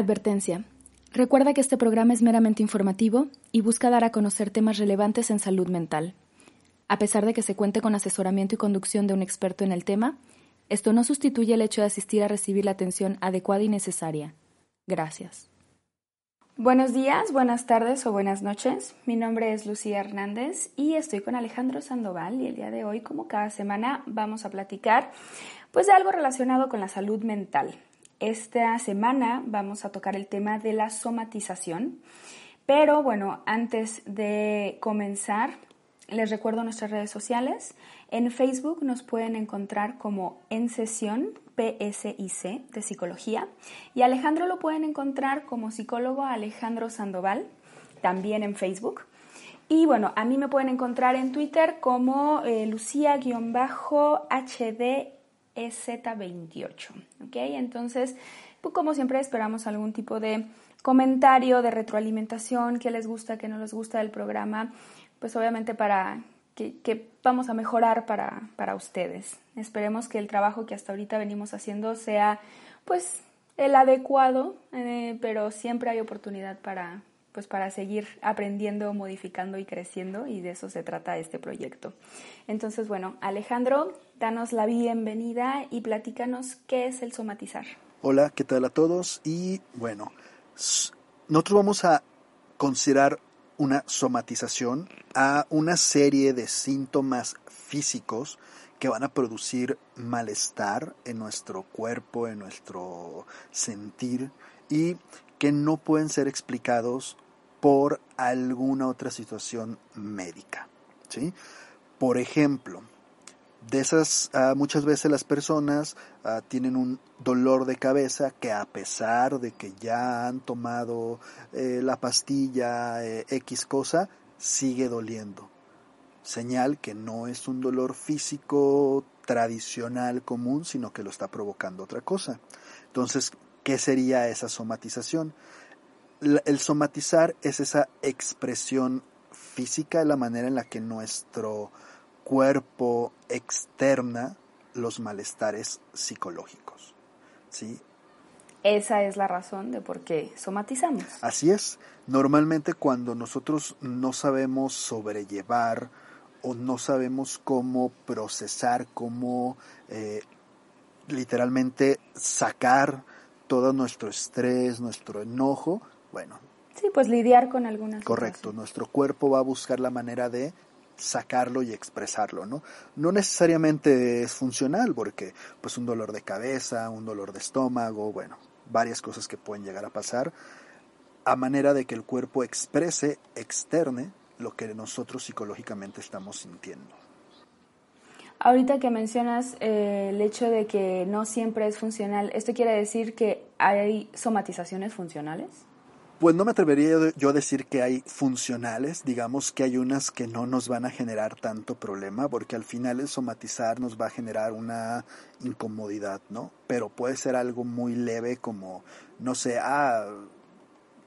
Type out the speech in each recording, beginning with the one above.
Advertencia. Recuerda que este programa es meramente informativo y busca dar a conocer temas relevantes en salud mental. A pesar de que se cuente con asesoramiento y conducción de un experto en el tema, esto no sustituye el hecho de asistir a recibir la atención adecuada y necesaria. Gracias. Buenos días, buenas tardes o buenas noches. Mi nombre es Lucía Hernández y estoy con Alejandro Sandoval y el día de hoy, como cada semana, vamos a platicar pues de algo relacionado con la salud mental. Esta semana vamos a tocar el tema de la somatización, pero bueno, antes de comenzar, les recuerdo nuestras redes sociales. En Facebook nos pueden encontrar como En Sesión PSIC de Psicología y Alejandro lo pueden encontrar como psicólogo Alejandro Sandoval, también en Facebook. Y bueno, a mí me pueden encontrar en Twitter como eh, Lucía-HD EZ28. ¿Ok? Entonces, pues como siempre esperamos algún tipo de comentario, de retroalimentación, qué les gusta, qué no les gusta del programa, pues obviamente para que, vamos a mejorar para, para, ustedes. Esperemos que el trabajo que hasta ahorita venimos haciendo sea pues el adecuado, eh, pero siempre hay oportunidad para, pues para seguir aprendiendo, modificando y creciendo y de eso se trata este proyecto. Entonces, bueno, Alejandro, danos la bienvenida y platícanos qué es el somatizar. Hola, ¿qué tal a todos? Y bueno, nosotros vamos a considerar una somatización a una serie de síntomas físicos que van a producir malestar en nuestro cuerpo, en nuestro sentir y que no pueden ser explicados por alguna otra situación médica. ¿sí? Por ejemplo, de esas ah, muchas veces las personas ah, tienen un dolor de cabeza que a pesar de que ya han tomado eh, la pastilla eh, X cosa, sigue doliendo. Señal que no es un dolor físico tradicional común, sino que lo está provocando otra cosa. Entonces, ¿Qué sería esa somatización? El somatizar es esa expresión física, la manera en la que nuestro cuerpo externa los malestares psicológicos. ¿sí? Esa es la razón de por qué somatizamos. Así es. Normalmente cuando nosotros no sabemos sobrellevar o no sabemos cómo procesar, cómo eh, literalmente sacar todo nuestro estrés, nuestro enojo, bueno. Sí, pues lidiar con algunas Correcto, nuestro cuerpo va a buscar la manera de sacarlo y expresarlo, ¿no? No necesariamente es funcional, porque pues un dolor de cabeza, un dolor de estómago, bueno, varias cosas que pueden llegar a pasar, a manera de que el cuerpo exprese, externe lo que nosotros psicológicamente estamos sintiendo. Ahorita que mencionas eh, el hecho de que no siempre es funcional, ¿esto quiere decir que hay somatizaciones funcionales? Pues no me atrevería yo a decir que hay funcionales, digamos que hay unas que no nos van a generar tanto problema, porque al final el somatizar nos va a generar una incomodidad, ¿no? Pero puede ser algo muy leve como, no sé, ah,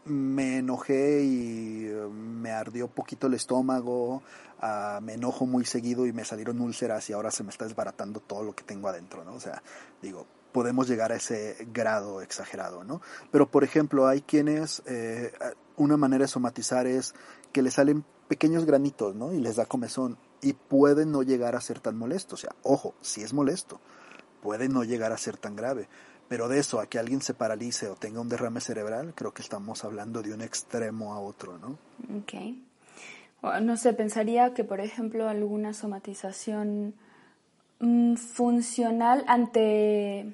me enojé y eh, me ardió poquito el estómago, ah, me enojo muy seguido y me salieron úlceras y ahora se me está desbaratando todo lo que tengo adentro, ¿no? O sea, digo, podemos llegar a ese grado exagerado, ¿no? Pero, por ejemplo, hay quienes, eh, una manera de somatizar es que le salen pequeños granitos, ¿no? Y les da comezón y puede no llegar a ser tan molesto, o sea, ojo, si es molesto, puede no llegar a ser tan grave pero de eso a que alguien se paralice o tenga un derrame cerebral, creo que estamos hablando de un extremo a otro, ¿no? Ok. No sé, pensaría que, por ejemplo, alguna somatización mm, funcional ante,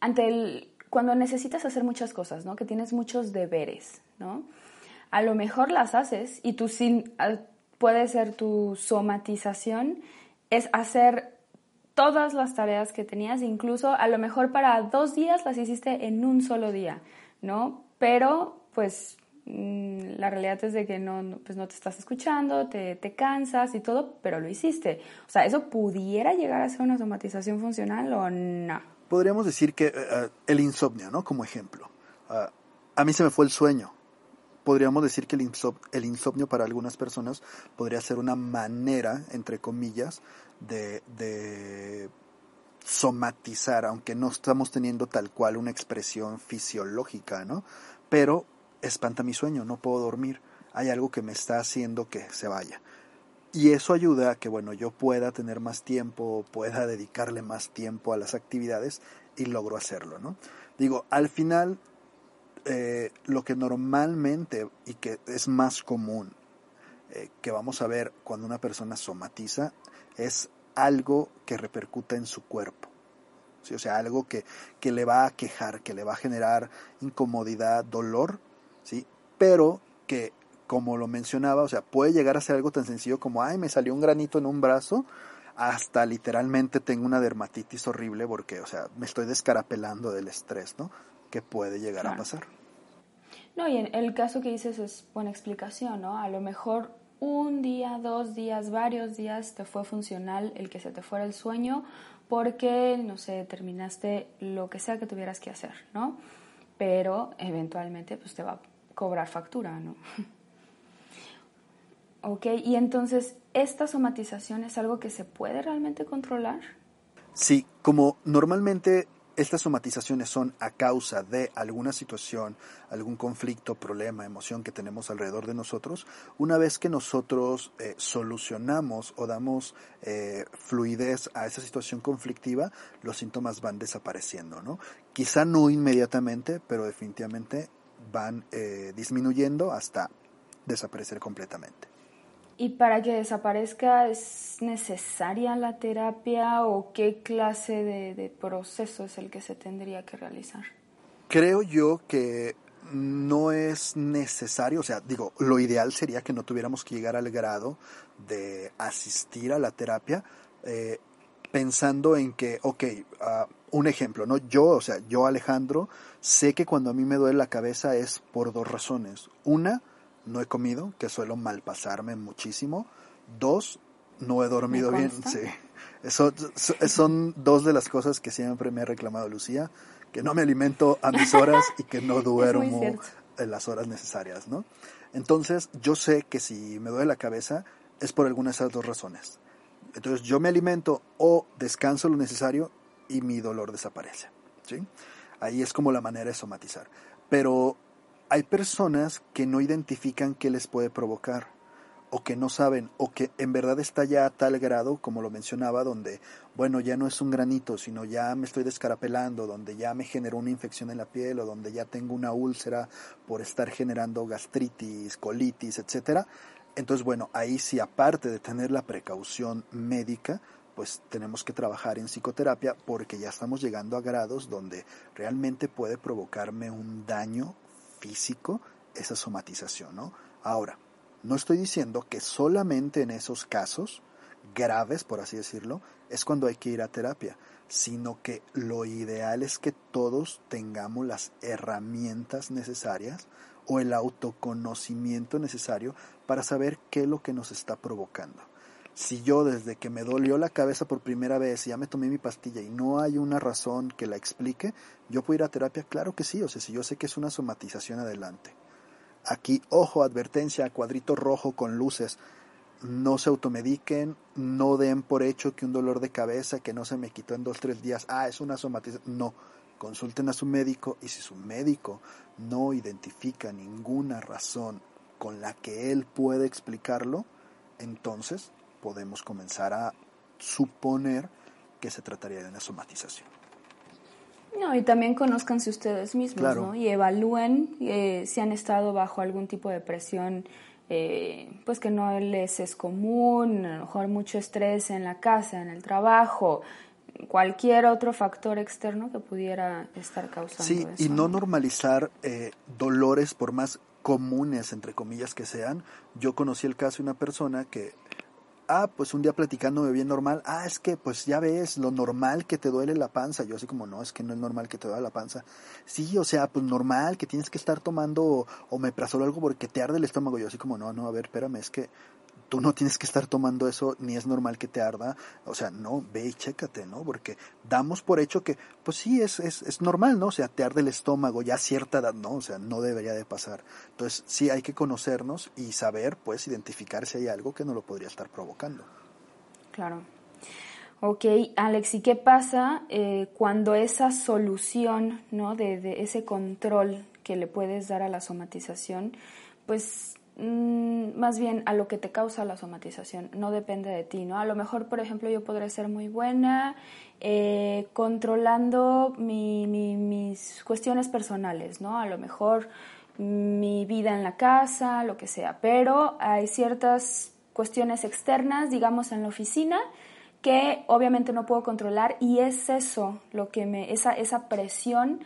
ante el, cuando necesitas hacer muchas cosas, ¿no? Que tienes muchos deberes, ¿no? A lo mejor las haces y tú sin, puede ser tu somatización es hacer todas las tareas que tenías, incluso a lo mejor para dos días las hiciste en un solo día, ¿no? Pero pues mm, la realidad es de que no, pues no te estás escuchando, te, te, cansas y todo, pero lo hiciste. O sea, ¿eso pudiera llegar a ser una automatización funcional o no? Podríamos decir que eh, el insomnio, ¿no? Como ejemplo. Ah, a mí se me fue el sueño. Podríamos decir que el, el insomnio para algunas personas podría ser una manera, entre comillas, de, somatizar, aunque no estamos teniendo tal cual una expresión fisiológica, ¿no? Pero espanta mi sueño, no puedo dormir, hay algo que me está haciendo que se vaya. Y eso ayuda a que, bueno, yo pueda tener más tiempo, pueda dedicarle más tiempo a las actividades y logro hacerlo, ¿no? Digo, al final, eh, lo que normalmente y que es más común eh, que vamos a ver cuando una persona somatiza es algo que repercuta en su cuerpo. ¿sí? O sea, algo que, que, le va a quejar, que le va a generar incomodidad, dolor, ¿sí? pero que, como lo mencionaba, o sea, puede llegar a ser algo tan sencillo como, ay, me salió un granito en un brazo, hasta literalmente tengo una dermatitis horrible porque, o sea, me estoy descarapelando del estrés, ¿no? Que puede llegar a pasar. No, y en el caso que dices es buena explicación, ¿no? A lo mejor un día, dos días, varios días te fue funcional el que se te fuera el sueño porque, no sé, terminaste lo que sea que tuvieras que hacer, ¿no? Pero eventualmente pues te va a cobrar factura, ¿no? ok, y entonces, ¿esta somatización es algo que se puede realmente controlar? Sí, como normalmente estas somatizaciones son a causa de alguna situación, algún conflicto, problema, emoción que tenemos alrededor de nosotros. Una vez que nosotros eh, solucionamos o damos eh, fluidez a esa situación conflictiva, los síntomas van desapareciendo, ¿no? Quizá no inmediatamente, pero definitivamente van eh, disminuyendo hasta desaparecer completamente. ¿Y para que desaparezca es necesaria la terapia o qué clase de, proceso es el que se tendría que realizar? Creo yo que no es necesario, o sea, digo, lo ideal sería que no tuviéramos que llegar al grado de asistir a la terapia eh, pensando en que, ok, ah, un ejemplo, ¿no? Yo, o sea, yo Alejandro, sé que cuando a mí me duele la cabeza es por dos razones. Una, no he comido, que suelo malpasarme muchísimo. Dos, no he dormido bien. Sí. Eso, son dos de las cosas que siempre me ha reclamado Lucía, que no me alimento a mis horas y que no duermo en las horas necesarias, ¿no? Entonces, yo sé que si me duele la cabeza es por alguna de esas dos razones. Entonces, yo me alimento o descanso lo necesario y mi dolor desaparece, ¿sí? Ahí es como la manera de somatizar. Pero hay personas que no identifican qué les puede provocar o que no saben o que en verdad está ya a tal grado, como lo mencionaba, donde, bueno, ya no es un granito, sino ya me estoy descarapelando, donde ya me generó una infección en la piel o donde ya tengo una úlcera por estar generando gastritis, colitis, etcétera. Entonces, bueno, ahí sí, aparte de tener la precaución médica, pues tenemos que trabajar en psicoterapia porque ya estamos llegando a grados donde realmente puede provocarme un daño físico esa somatización, ¿no? Ahora, no estoy diciendo que solamente en esos casos graves, por así decirlo, es cuando hay que ir a terapia, sino que lo ideal es que todos tengamos las herramientas necesarias o el autoconocimiento necesario para saber qué es lo que nos está provocando. Si yo desde que me dolió la cabeza por primera vez ya me tomé mi pastilla y no hay una razón que la explique, ¿yo puedo ir a terapia? Claro que sí, o sea, si yo sé que es una somatización adelante. Aquí, ojo, advertencia, cuadrito rojo con luces. No se automediquen, no den por hecho que un dolor de cabeza que no se me quitó en dos, tres días, ah, es una somatización. No, consulten a su médico y si su médico no identifica ninguna razón con la que él puede explicarlo, entonces podemos comenzar a suponer que se trataría de una somatización. No, y también conozcanse ustedes mismos, ¿no? Y evalúen eh, si han estado bajo algún tipo de presión, eh, pues que no les es común, a lo mejor mucho estrés en la casa, en el trabajo, cualquier otro factor externo que pudiera estar causando sí, y no normalizar eh, dolores por más comunes, entre comillas, que sean. Yo conocí el caso de una persona que ah, pues un día platicándome bien normal, ah, es que pues ya ves lo normal que te duele la panza. Yo así como, no, es que no es normal que te duele la panza. Sí, o sea, pues normal que tienes que estar tomando omeprazol o algo porque te arde el estómago. Yo así como, no, no, a ver, espérame, es que tú no tienes que estar tomando eso, ni es normal que te arda. O sea, no, ve y chécate, ¿no? Porque damos por hecho que, pues sí, es, es, es normal, ¿no? O sea, te arde el estómago ya a cierta edad, ¿no? O sea, no debería de pasar. Entonces, sí hay que conocernos y saber, pues, identificar si hay algo que no lo podría estar provocando. Claro. Ok, Alex, ¿y qué pasa eh, cuando esa solución, ¿no? De, de ese control que le puedes dar a la somatización, pues más bien a lo que te causa la somatización, no depende de ti, ¿no? A lo mejor, por ejemplo, yo podré ser muy buena eh, controlando mis cuestiones personales, ¿no? A lo mejor mi vida en la casa, lo que sea, pero hay ciertas cuestiones externas, digamos, en la oficina, que obviamente no puedo controlar y es eso lo que me, esa, esa presión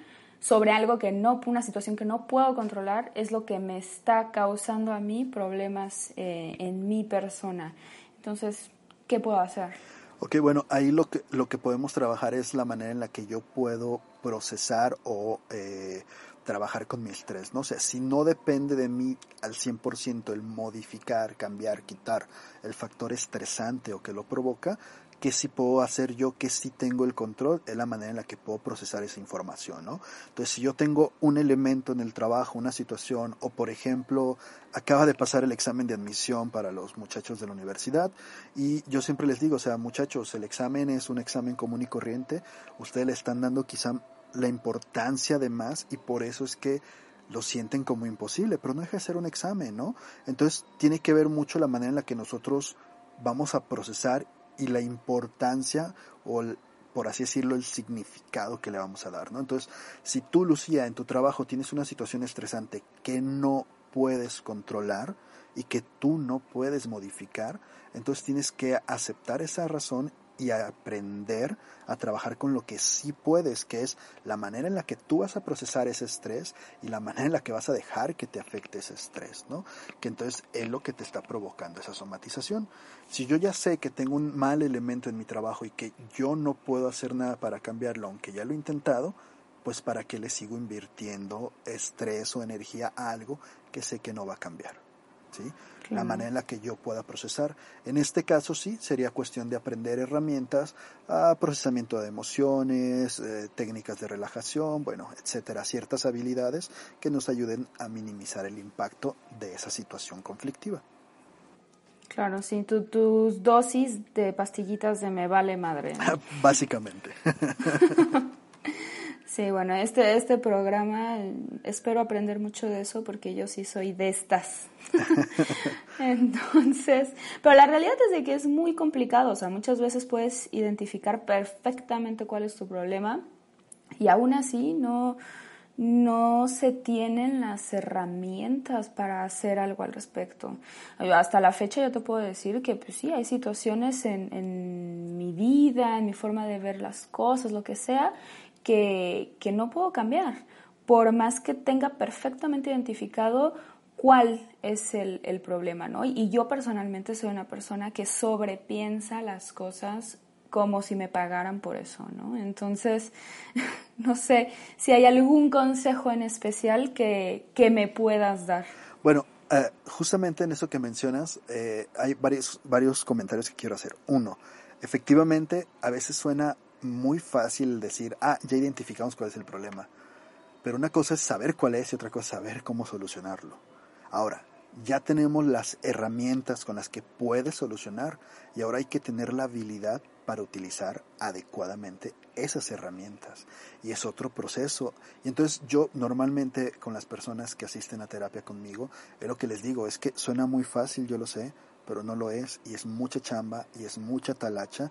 sobre algo que no, una situación que no puedo controlar, es lo que me está causando a mí problemas eh, en mi persona. Entonces, ¿qué puedo hacer? Ok, bueno, ahí lo que, lo que podemos trabajar es la manera en la que yo puedo procesar o eh, trabajar con mi estrés, ¿no? O sea, si no depende de mí al 100% el modificar, cambiar, quitar el factor estresante o que lo provoca, qué sí puedo hacer yo, qué sí tengo el control, es la manera en la que puedo procesar esa información, ¿no? Entonces, si yo tengo un elemento en el trabajo, una situación, o por ejemplo, acaba de pasar el examen de admisión para los muchachos de la universidad, y yo siempre les digo, o sea, muchachos, el examen es un examen común y corriente, ustedes le están dando quizá la importancia de más, y por eso es que lo sienten como imposible, pero no deja de ser un examen, ¿no? Entonces tiene que ver mucho la manera en la que nosotros vamos a procesar y la importancia o por así decirlo, el significado que le vamos a dar, ¿no? Entonces, si tú, Lucía, en tu trabajo tienes una situación estresante que no puedes controlar y que tú no puedes modificar, entonces tienes que aceptar esa razón y aprender a trabajar con lo que sí puedes, que es la manera en la que tú vas a procesar ese estrés y la manera en la que vas a dejar que te afecte ese estrés, ¿no? Que entonces es lo que te está provocando esa somatización. Si yo ya sé que tengo un mal elemento en mi trabajo y que yo no puedo hacer nada para cambiarlo, aunque ya lo he intentado, pues para qué le sigo invirtiendo estrés o energía a algo que sé que no va a cambiar. ¿Sí? La manera en la que yo pueda procesar. En este caso sí, sería cuestión de aprender herramientas, a procesamiento de emociones, eh, técnicas de relajación, bueno, etcétera, ciertas habilidades que nos ayuden a minimizar el impacto de esa situación conflictiva. Claro, sí, tus dosis de pastillitas de me vale madre. Básicamente. Sí, bueno, este, este programa espero aprender mucho de eso porque yo sí soy de estas. Entonces, pero la realidad es de que es muy complicado, o sea, muchas veces puedes identificar perfectamente cuál es tu problema y aún así no, no se tienen las herramientas para hacer algo al respecto. Hasta la fecha yo te puedo decir que pues sí, hay situaciones en, en mi vida, en mi forma de ver las cosas, lo que sea, que, no puedo cambiar, por más que tenga perfectamente identificado cuál es el, problema, ¿no? Y yo personalmente soy una persona que sobrepiensa las cosas como si me pagaran por eso, ¿no? Entonces, no sé si hay algún consejo en especial que, me puedas dar. Bueno, eh, justamente en eso que mencionas, eh, hay varios, varios comentarios que quiero hacer. Uno, efectivamente, a veces suena muy fácil decir, ah, ya identificamos cuál es el problema. Pero una cosa es saber cuál es y otra cosa es saber cómo solucionarlo. Ahora, ya tenemos las herramientas con las que puedes solucionar y ahora hay que tener la habilidad para utilizar adecuadamente esas herramientas. Y es otro proceso. Y entonces yo normalmente con las personas que asisten a terapia conmigo, es lo que les digo, es que suena muy fácil, yo lo sé, pero no lo es y es mucha chamba y es mucha talacha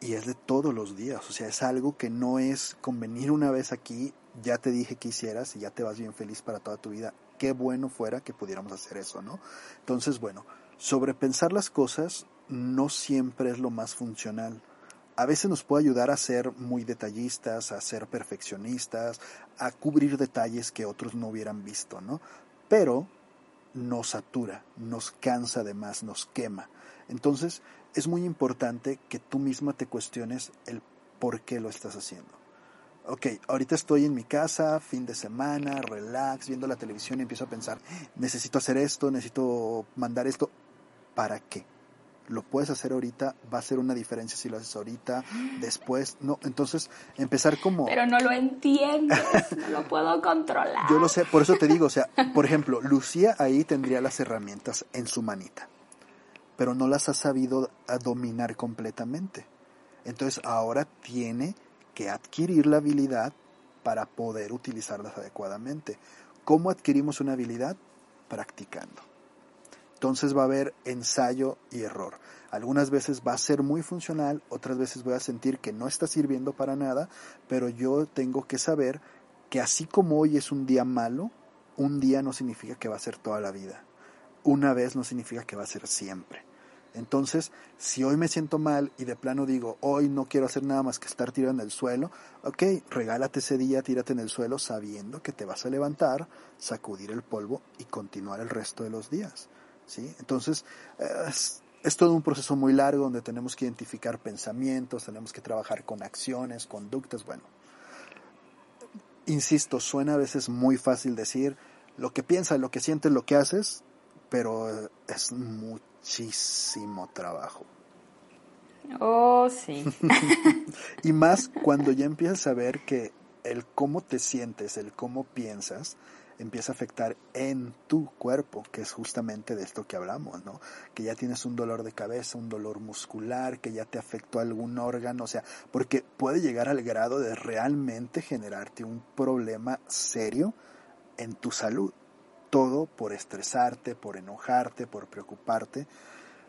y es de todos los días, o sea, es algo que no es convenir una vez aquí, ya te dije que hicieras y ya te vas bien feliz para toda tu vida. Qué bueno fuera que pudiéramos hacer eso, ¿no? Entonces, bueno, sobrepensar las cosas no siempre es lo más funcional. A veces nos puede ayudar a ser muy detallistas, a ser perfeccionistas, a cubrir detalles que otros no hubieran visto, ¿no? Pero nos satura, nos cansa de más, nos quema. Entonces, es muy importante que tú misma te cuestiones el por qué lo estás haciendo. Ok, ahorita estoy en mi casa, fin de semana, relax, viendo la televisión y empiezo a pensar, necesito hacer esto, necesito mandar esto. ¿Para qué? Lo puedes hacer ahorita, va a ser una diferencia si lo haces ahorita, después, no. Entonces, empezar como... Pero no lo entiendes, no lo puedo controlar. Yo lo sé, por eso te digo, o sea, por ejemplo, Lucía ahí tendría las herramientas en su manita pero no las ha sabido dominar completamente. Entonces ahora tiene que adquirir la habilidad para poder utilizarlas adecuadamente. ¿Cómo adquirimos una habilidad? Practicando. Entonces va a haber ensayo y error. Algunas veces va a ser muy funcional, otras veces voy a sentir que no está sirviendo para nada, pero yo tengo que saber que así como hoy es un día malo, un día no significa que va a ser toda la vida. Una vez no significa que va a ser siempre. Entonces, si hoy me siento mal y de plano digo, hoy no quiero hacer nada más que estar tirado en el suelo, ok, regálate ese día, tírate en el suelo sabiendo que te vas a levantar, sacudir el polvo y continuar el resto de los días. ¿sí? Entonces, es, es todo un proceso muy largo donde tenemos que identificar pensamientos, tenemos que trabajar con acciones, conductas, bueno. Insisto, suena a veces muy fácil decir lo que piensas, lo que sientes, lo que haces, pero es muy muchísimo trabajo. Oh, sí. y más cuando ya empiezas a ver que el cómo te sientes, el cómo piensas, empieza a afectar en tu cuerpo, que es justamente de esto que hablamos, ¿no? Que ya tienes un dolor de cabeza, un dolor muscular, que ya te afectó algún órgano, o sea, porque puede llegar al grado de realmente generarte un problema serio en tu salud todo por estresarte, por enojarte, por preocuparte,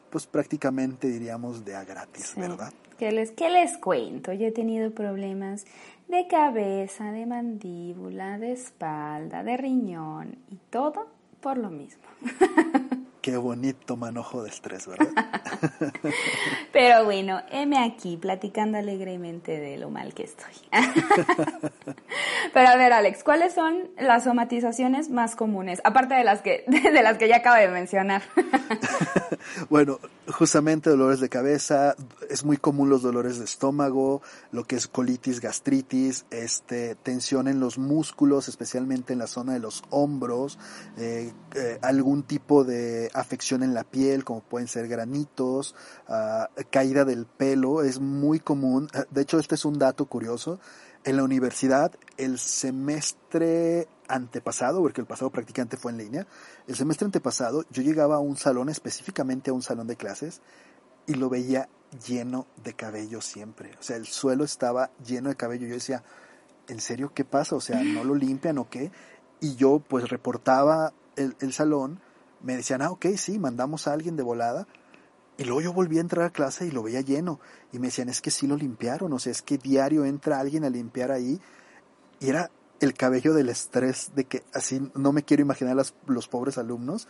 pues prácticamente diríamos de a gratis, ¿verdad? ¿Qué les, ¿Qué les cuento? Yo he tenido problemas de cabeza, de mandíbula, de espalda, de riñón y todo por lo mismo. Qué bonito manojo de estrés, ¿verdad? Pero bueno, heme aquí platicando alegremente de lo mal que estoy. Pero a ver, Alex, ¿cuáles son las somatizaciones más comunes? Aparte de las que, de las que ya acabo de mencionar. bueno, justamente dolores de cabeza, es muy común los dolores de estómago, lo que es colitis, gastritis, este, tensión en los músculos, especialmente en la zona de los hombros, eh, eh, algún tipo de afección en la piel, como pueden ser granitos, ah, caída del pelo, es muy común. De hecho, este es un dato curioso. En la universidad, el semestre antepasado, porque el pasado prácticamente fue en línea, el semestre antepasado yo llegaba a un salón, específicamente a un salón de clases, y lo veía lleno de cabello siempre. O sea, el suelo estaba lleno de cabello. Yo decía, ¿en serio qué pasa? O sea, ¿no lo limpian o qué? Y yo pues reportaba el salón me decían, ah, ok, sí, mandamos a alguien de volada. Y luego yo volví a entrar a clase y lo veía lleno. Y me decían, es que sí lo limpiaron, o sea, es que diario entra alguien a limpiar ahí. Y era el cabello del estrés, de que así no me quiero imaginar las, los pobres alumnos,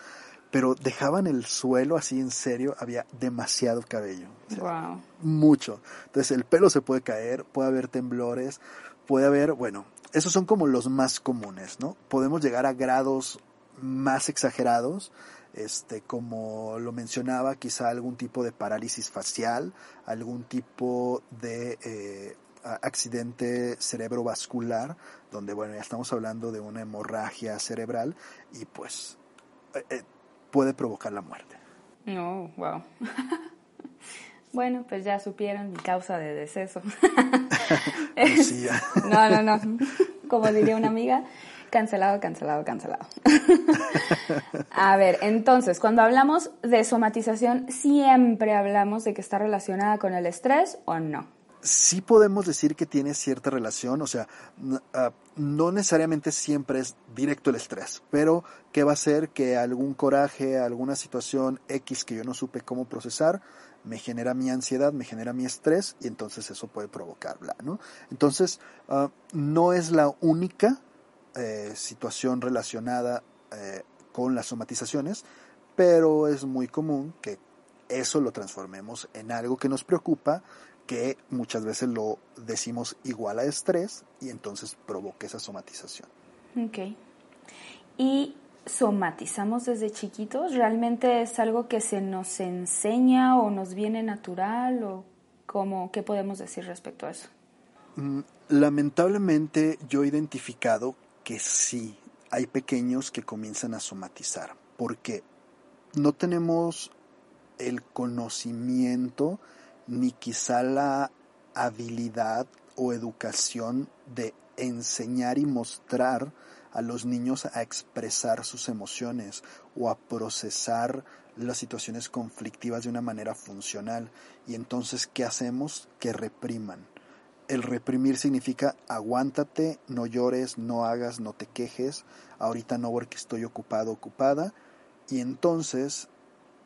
pero dejaban el suelo así en serio, había demasiado cabello. wow. Mucho. Entonces el pelo se puede caer, puede haber temblores, puede haber, bueno, esos son como los más comunes, ¿no? Podemos llegar a grados más exagerados, este, como lo mencionaba, quizá algún tipo de parálisis facial, algún tipo de eh, accidente cerebrovascular, donde, bueno, ya estamos hablando de una hemorragia cerebral y pues eh, eh, puede provocar la muerte. No, wow. bueno, pues ya supieron mi causa de deceso. no, no, no. Como diría una amiga, Cancelado, cancelado, cancelado. a ver, entonces, cuando hablamos de somatización, ¿siempre hablamos de que está relacionada con el estrés o no? Sí podemos decir que tiene cierta relación, o sea, ah, no necesariamente siempre es directo el estrés, pero ¿qué va a hacer que algún coraje, alguna situación X que yo no supe cómo procesar, me genera mi ansiedad, me genera mi estrés y entonces eso puede provocarla, ¿no? Entonces, ah, no es la única eh, situación relacionada eh, con las somatizaciones, pero es muy común que eso lo transformemos en algo que nos preocupa, que muchas veces lo decimos igual a estrés y entonces provoca esa somatización. Ok. Y somatizamos desde chiquitos? ¿Realmente es algo que se nos enseña o nos viene natural o cómo, qué podemos decir respecto a eso? Mm, lamentablemente yo he identificado que sí, hay pequeños que comienzan a somatizar, porque no tenemos el conocimiento ni quizá la habilidad o educación de enseñar y mostrar a los niños a expresar sus emociones o a procesar las situaciones conflictivas de una manera funcional. Y entonces, ¿qué hacemos? Que repriman. El reprimir significa aguántate, no llores, no hagas, no te quejes, ahorita no porque estoy ocupado, ocupada. Y entonces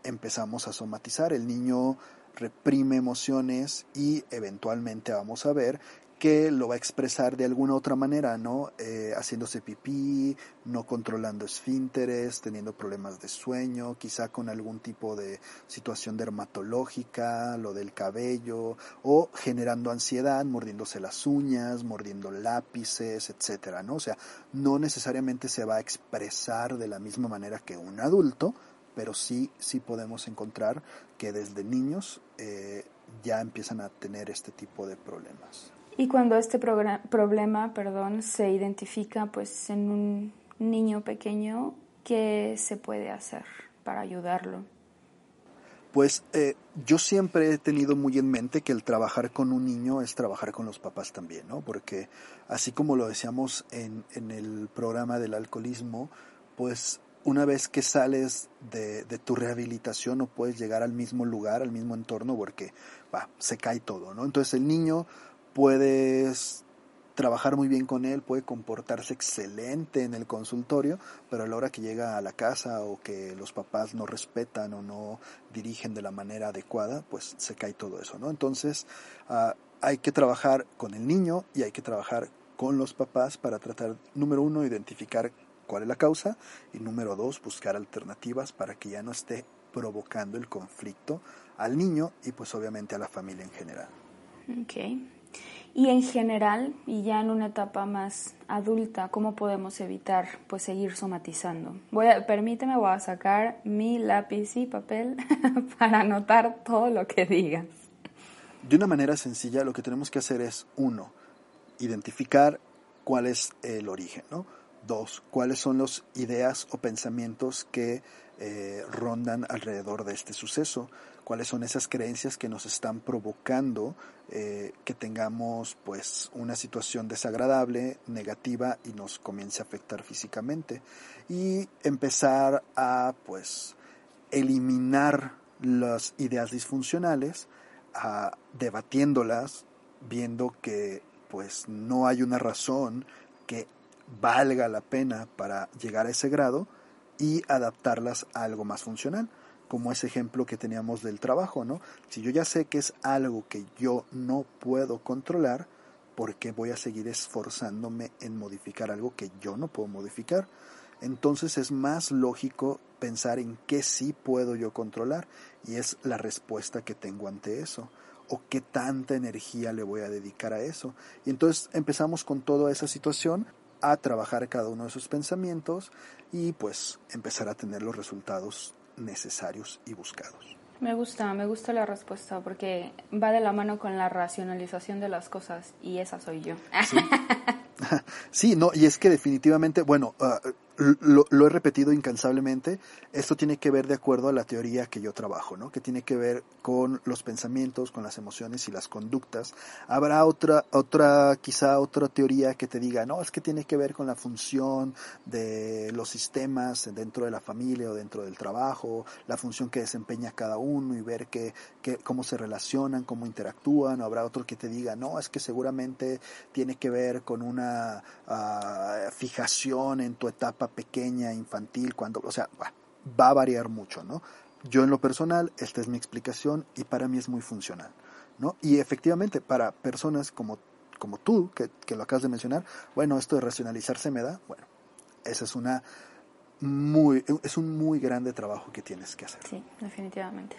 empezamos a somatizar. El niño reprime emociones y eventualmente vamos a ver que lo va a expresar de alguna otra manera, ¿no? Eh, haciéndose pipí, no controlando esfínteres, teniendo problemas de sueño, quizá con algún tipo de situación dermatológica, lo del cabello, o generando ansiedad, mordiéndose las uñas, mordiendo lápices, etcétera, ¿no? O sea, no necesariamente se va a expresar de la misma manera que un adulto, pero sí, sí podemos encontrar que desde niños eh, ya empiezan a tener este tipo de problemas. Y cuando este problema, perdón, se identifica pues en un niño pequeño, ¿qué se puede hacer para ayudarlo? Pues eh, yo siempre he tenido muy en mente que el trabajar con un niño es trabajar con los papás también, ¿no? Porque así como lo decíamos en, en el programa del alcoholismo, pues una vez que sales de, tu rehabilitación no puedes llegar al mismo lugar, al mismo entorno, porque se cae todo, ¿no? Entonces el niño puedes trabajar muy bien con él, puede comportarse excelente en el consultorio, pero a la hora que llega a la casa o que los papás no respetan o no dirigen de la manera adecuada, pues se cae todo eso, ¿no? Entonces ah, hay que trabajar con el niño y hay que trabajar con los papás para tratar, número uno, identificar cuál es la causa y número dos, buscar alternativas para que ya no esté provocando el conflicto al niño y pues obviamente a la familia en general. Ok. Y en general, y ya en una etapa más adulta, ¿cómo podemos evitar pues seguir somatizando? Voy a, permíteme, voy a sacar mi lápiz y papel para anotar todo lo que digas. De una manera sencilla, lo que tenemos que hacer es, uno, identificar cuál es el origen, ¿no? Dos, cuáles son las ideas o pensamientos que eh, rondan alrededor de este suceso, cuáles son esas creencias que nos están provocando eh, que tengamos pues una situación desagradable, negativa y nos comience a afectar físicamente. Y empezar a pues eliminar las ideas disfuncionales, a, debatiéndolas, viendo que pues no hay una razón que valga la pena para llegar a ese grado y adaptarlas a algo más funcional, como ese ejemplo que teníamos del trabajo, ¿no? Si yo ya sé que es algo que yo no puedo controlar, ¿por qué voy a seguir esforzándome en modificar algo que yo no puedo modificar? Entonces es más lógico pensar en qué sí puedo yo controlar y es la respuesta que tengo ante eso o qué tanta energía le voy a dedicar a eso. Y entonces empezamos con toda esa situación a trabajar cada uno de sus pensamientos y pues empezar a tener los resultados necesarios y buscados. Me gusta, me gusta la respuesta porque va de la mano con la racionalización de las cosas y esa soy yo. Sí, no, y es que definitivamente, bueno, ah, lo, he repetido incansablemente, esto tiene que ver de acuerdo a la teoría que yo trabajo, ¿no? que tiene que ver con los pensamientos, con las emociones y las conductas. Habrá otra, otra, quizá otra teoría que te diga, no, es que tiene que ver con la función de los sistemas dentro de la familia o dentro del trabajo, la función que desempeña cada uno y ver que, cómo se relacionan, cómo interactúan. Habrá otro que te diga, no, es que seguramente tiene que ver con una ah, fijación en tu etapa pequeña, infantil, cuando, o sea, va, a variar mucho, ¿no? Yo en lo personal, esta es mi explicación y para mí es muy funcional, ¿no? Y efectivamente, para personas como, como tú, que, que lo acabas de mencionar, bueno, esto de racionalizarse me da, bueno, esa es una muy, es un muy grande trabajo que tienes que hacer. Sí, definitivamente.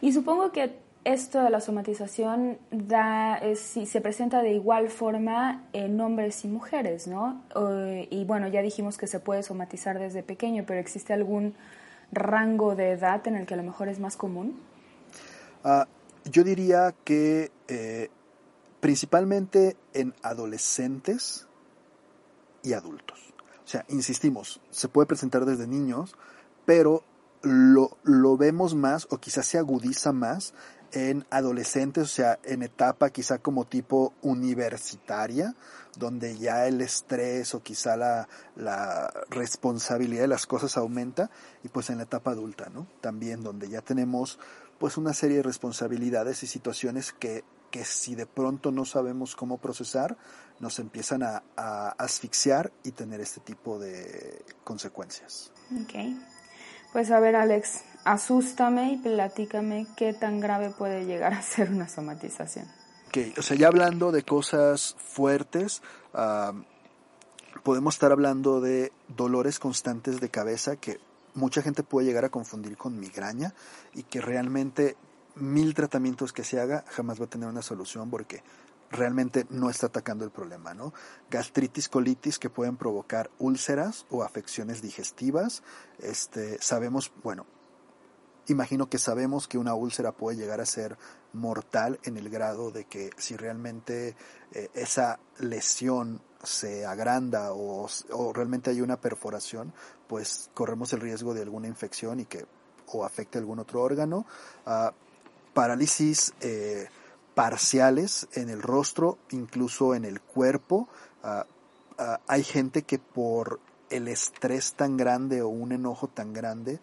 Y supongo que esto de la somatización da, si se presenta de igual forma en hombres y mujeres, ¿no? y bueno, ya dijimos que se puede somatizar desde pequeño, pero ¿existe algún rango de edad en el que a lo mejor es más común? Ah, yo diría que eh, principalmente en adolescentes y adultos. O sea, insistimos, se puede presentar desde niños, pero lo, lo vemos más o quizás se agudiza más en adolescentes, o sea, en etapa quizá como tipo universitaria, donde ya el estrés o quizá la, la, responsabilidad de las cosas aumenta, y pues en la etapa adulta, ¿no? También donde ya tenemos pues una serie de responsabilidades y situaciones que, que si de pronto no sabemos cómo procesar, nos empiezan a, a asfixiar y tener este tipo de consecuencias. Ok. Pues a ver, Alex, asústame y platícame qué tan grave puede llegar a ser una somatización. Ok, o sea, ya hablando de cosas fuertes, podemos estar hablando de dolores constantes de cabeza que mucha gente puede llegar a confundir con migraña y que realmente mil tratamientos que se haga jamás va a tener una solución porque realmente no está atacando el problema, ¿no? Gastritis, colitis que pueden provocar úlceras o afecciones digestivas. Este, sabemos, bueno, imagino que sabemos que una úlcera puede llegar a ser mortal en el grado de que si realmente eh, esa lesión se agranda o, realmente hay una perforación, pues corremos el riesgo de alguna infección y que o afecte algún otro órgano. Ah, parálisis eh, parciales en el rostro, incluso en el cuerpo. Ah, ah, hay gente que por el estrés tan grande o un enojo tan grande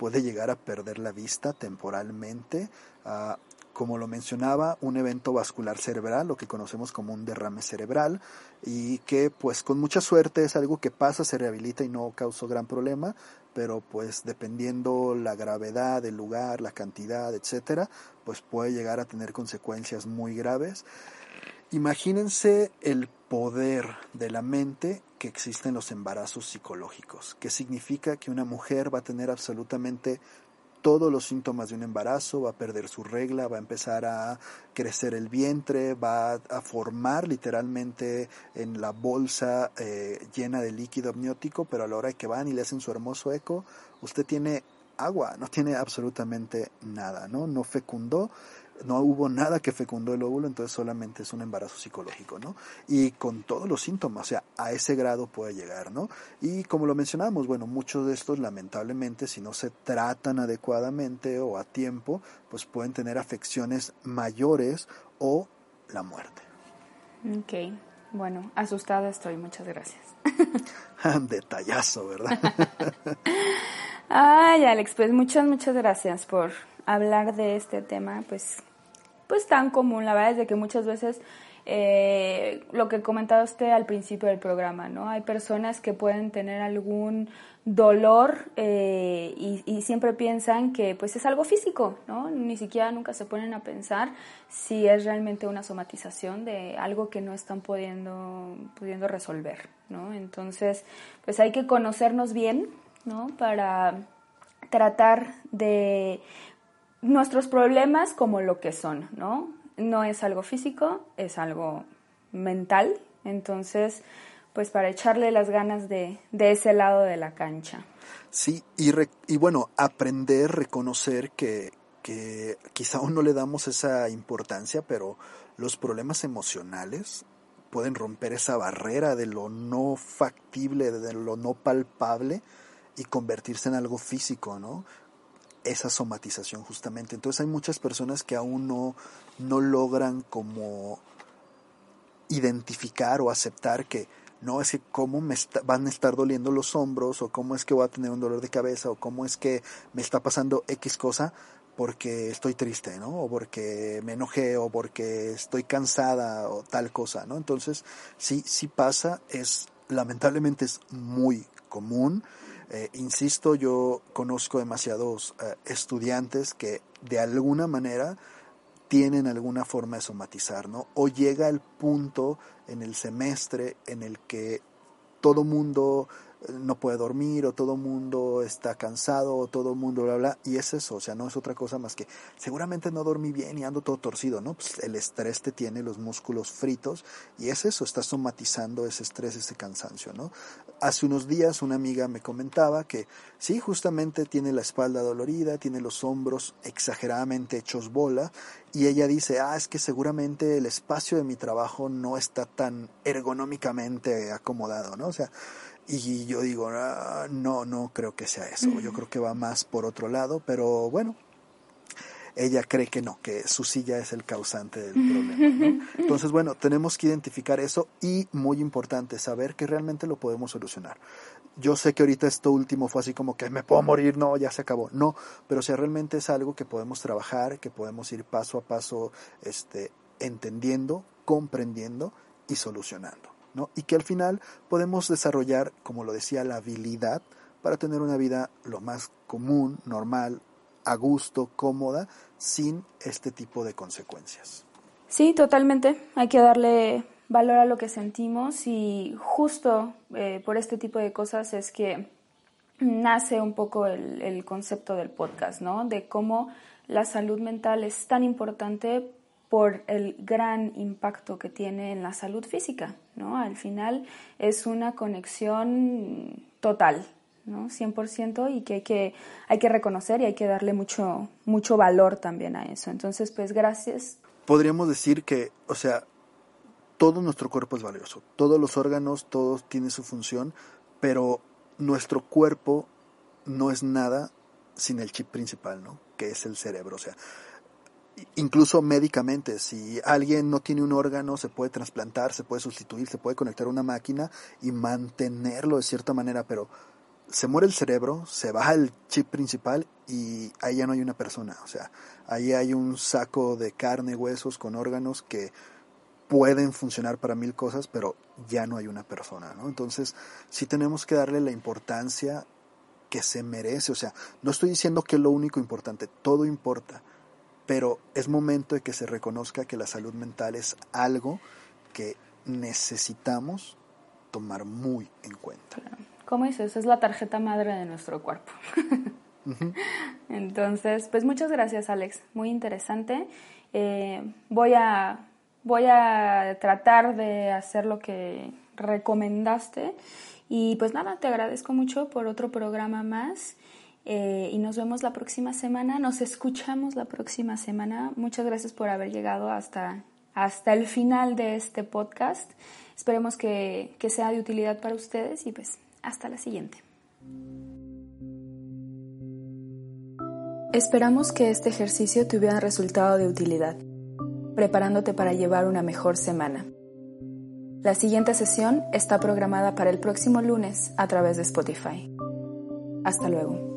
puede llegar a perder la vista temporalmente. Ah, como lo mencionaba, un evento vascular cerebral, lo que conocemos como un derrame cerebral, y que pues con mucha suerte es algo que pasa, se rehabilita y no causó gran problema, pero pues dependiendo la gravedad del lugar, la cantidad, etcétera, pues puede llegar a tener consecuencias muy graves. Imagínense el poder de la mente que existe en los embarazos psicológicos, que significa que una mujer va a tener absolutamente todos los síntomas de un embarazo, va a perder su regla, va a empezar a crecer el vientre, va a formar literalmente en la bolsa eh, llena de líquido amniótico, pero a la hora que van y le hacen su hermoso eco, usted tiene agua, no tiene absolutamente nada, ¿no? No fecundó, no hubo nada que fecundó el óvulo, entonces solamente es un embarazo psicológico, ¿no? Y con todos los síntomas, o sea, a ese grado puede llegar, ¿no? Y como lo mencionamos, bueno, muchos de estos lamentablemente, si no se tratan adecuadamente o a tiempo, pues pueden tener afecciones mayores o la muerte. Ok, bueno, asustada estoy, muchas gracias. Detallazo, ¿verdad? Ay, Alex, pues muchas, muchas gracias por hablar de este tema, pues pues tan común, la verdad es de que muchas veces eh, lo que comentaba usted al principio del programa, ¿no? Hay personas que pueden tener algún dolor eh, y, siempre piensan que pues es algo físico, ¿no? Ni siquiera nunca se ponen a pensar si es realmente una somatización de algo que no están pudiendo, pudiendo resolver, ¿no? Entonces, pues hay que conocernos bien, ¿no? Para tratar de nuestros problemas como lo que son, ¿no? No es algo físico, es algo mental, entonces, pues para echarle las ganas de, de ese lado de la cancha. Sí, y, y bueno, aprender, reconocer que, que quizá aún no le damos esa importancia, pero los problemas emocionales pueden romper esa barrera de lo no factible, de lo no palpable y convertirse en algo físico, ¿no? Esa somatización justamente. Entonces hay muchas personas que aún no, no logran como identificar o aceptar que no es que cómo me van a estar doliendo los hombros o cómo es que voy a tener un dolor de cabeza o cómo es que me está pasando X cosa porque estoy triste, ¿no? O porque me enojé o porque estoy cansada o tal cosa, ¿no? Entonces, sí, sí pasa, es lamentablemente es muy común eh, insisto, yo conozco demasiados eh, estudiantes que de alguna manera tienen alguna forma de somatizar, ¿no? O llega el punto en el semestre en el que todo mundo no puede dormir o todo mundo está cansado o todo mundo bla bla y es eso, o sea, no es otra cosa más que seguramente no dormí bien y ando todo torcido, ¿no? Pues el estrés te tiene los músculos fritos y es eso, está somatizando ese estrés, ese cansancio, ¿no? Hace unos días una amiga me comentaba que sí, justamente tiene la espalda dolorida, tiene los hombros exageradamente hechos bola y ella dice, ah, es que seguramente el espacio de mi trabajo no está tan ergonómicamente acomodado, ¿no? O sea, y yo digo, ah, no, no creo que sea eso, yo creo que va más por otro lado, pero bueno, ella cree que no, que su silla es el causante del problema. Entonces, bueno, tenemos que identificar eso y, muy importante, saber que realmente lo podemos solucionar. Yo sé que ahorita esto último fue así como que me puedo morir, no, ya se acabó. No, pero si realmente es algo que podemos trabajar, que podemos ir paso a paso este, entendiendo, comprendiendo y solucionando. ¿no? Y que al final podemos desarrollar, como lo decía, la habilidad para tener una vida lo más común, normal, a gusto, cómoda, sin este tipo de consecuencias. Sí, totalmente. Hay que darle valor a lo que sentimos y justo eh, por este tipo de cosas es que nace un poco el, el concepto del podcast, ¿no? De cómo la salud mental es tan importante por el gran impacto que tiene en la salud física, ¿no? Al final es una conexión total, ¿no? 100% y que hay, que hay que reconocer y hay que darle mucho, mucho valor también a eso. Entonces, pues gracias. Podríamos decir que, o sea, todo nuestro cuerpo es valioso, todos los órganos, todos tienen su función, pero nuestro cuerpo no es nada sin el chip principal, ¿no? Que es el cerebro, o sea, incluso médicamente, si alguien no tiene un órgano, se puede trasplantar, se puede sustituir, se puede conectar a una máquina y mantenerlo de cierta manera, pero se muere el cerebro, se baja el chip principal y ahí ya no hay una persona, o sea, ahí hay un saco de carne, huesos con órganos que pueden funcionar para mil cosas, pero ya no hay una persona, ¿no? Entonces, sí tenemos que darle la importancia que se merece, o sea, no estoy diciendo que es lo único importante, todo importa, pero es momento de que se reconozca que la salud mental es algo que necesitamos tomar muy en cuenta. Como dices, es la tarjeta madre de nuestro cuerpo. Entonces, pues muchas gracias Alex, muy interesante. Eh, voy, a, voy a tratar de hacer lo que recomendaste y pues nada, te agradezco mucho por otro programa más eh, y nos vemos la próxima semana, nos escuchamos la próxima semana. Muchas gracias por haber llegado hasta, hasta el final de este podcast. Esperemos que, que sea de utilidad para ustedes y pues hasta la siguiente. Esperamos que este ejercicio te hubiera resultado de utilidad, preparándote para llevar una mejor semana. La siguiente sesión está programada para el próximo lunes a través de Spotify. Hasta luego.